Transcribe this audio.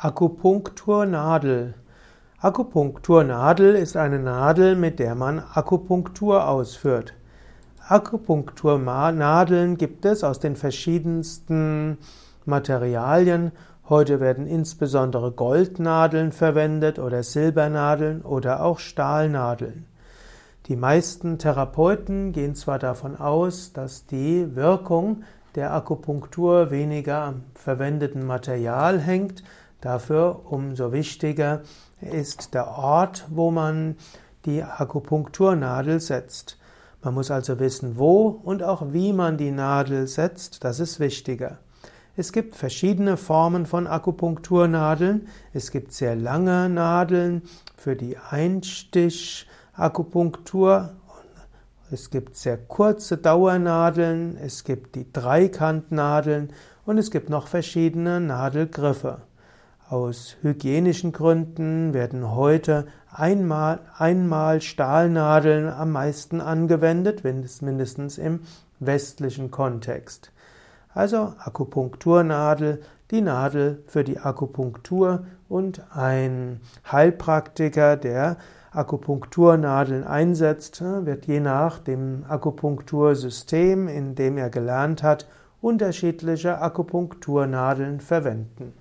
Akupunkturnadel. Akupunkturnadel ist eine Nadel, mit der man Akupunktur ausführt. Akupunkturnadeln gibt es aus den verschiedensten Materialien. Heute werden insbesondere Goldnadeln verwendet oder Silbernadeln oder auch Stahlnadeln. Die meisten Therapeuten gehen zwar davon aus, dass die Wirkung der Akupunktur weniger am verwendeten Material hängt, Dafür umso wichtiger ist der Ort, wo man die Akupunkturnadel setzt. Man muss also wissen, wo und auch wie man die Nadel setzt, das ist wichtiger. Es gibt verschiedene Formen von Akupunkturnadeln. Es gibt sehr lange Nadeln für die Einstich-Akupunktur. Es gibt sehr kurze Dauernadeln. Es gibt die Dreikantnadeln und es gibt noch verschiedene Nadelgriffe. Aus hygienischen Gründen werden heute einmal, einmal Stahlnadeln am meisten angewendet, mindestens im westlichen Kontext. Also Akupunkturnadel, die Nadel für die Akupunktur und ein Heilpraktiker, der Akupunkturnadeln einsetzt, wird je nach dem Akupunktursystem, in dem er gelernt hat, unterschiedliche Akupunkturnadeln verwenden.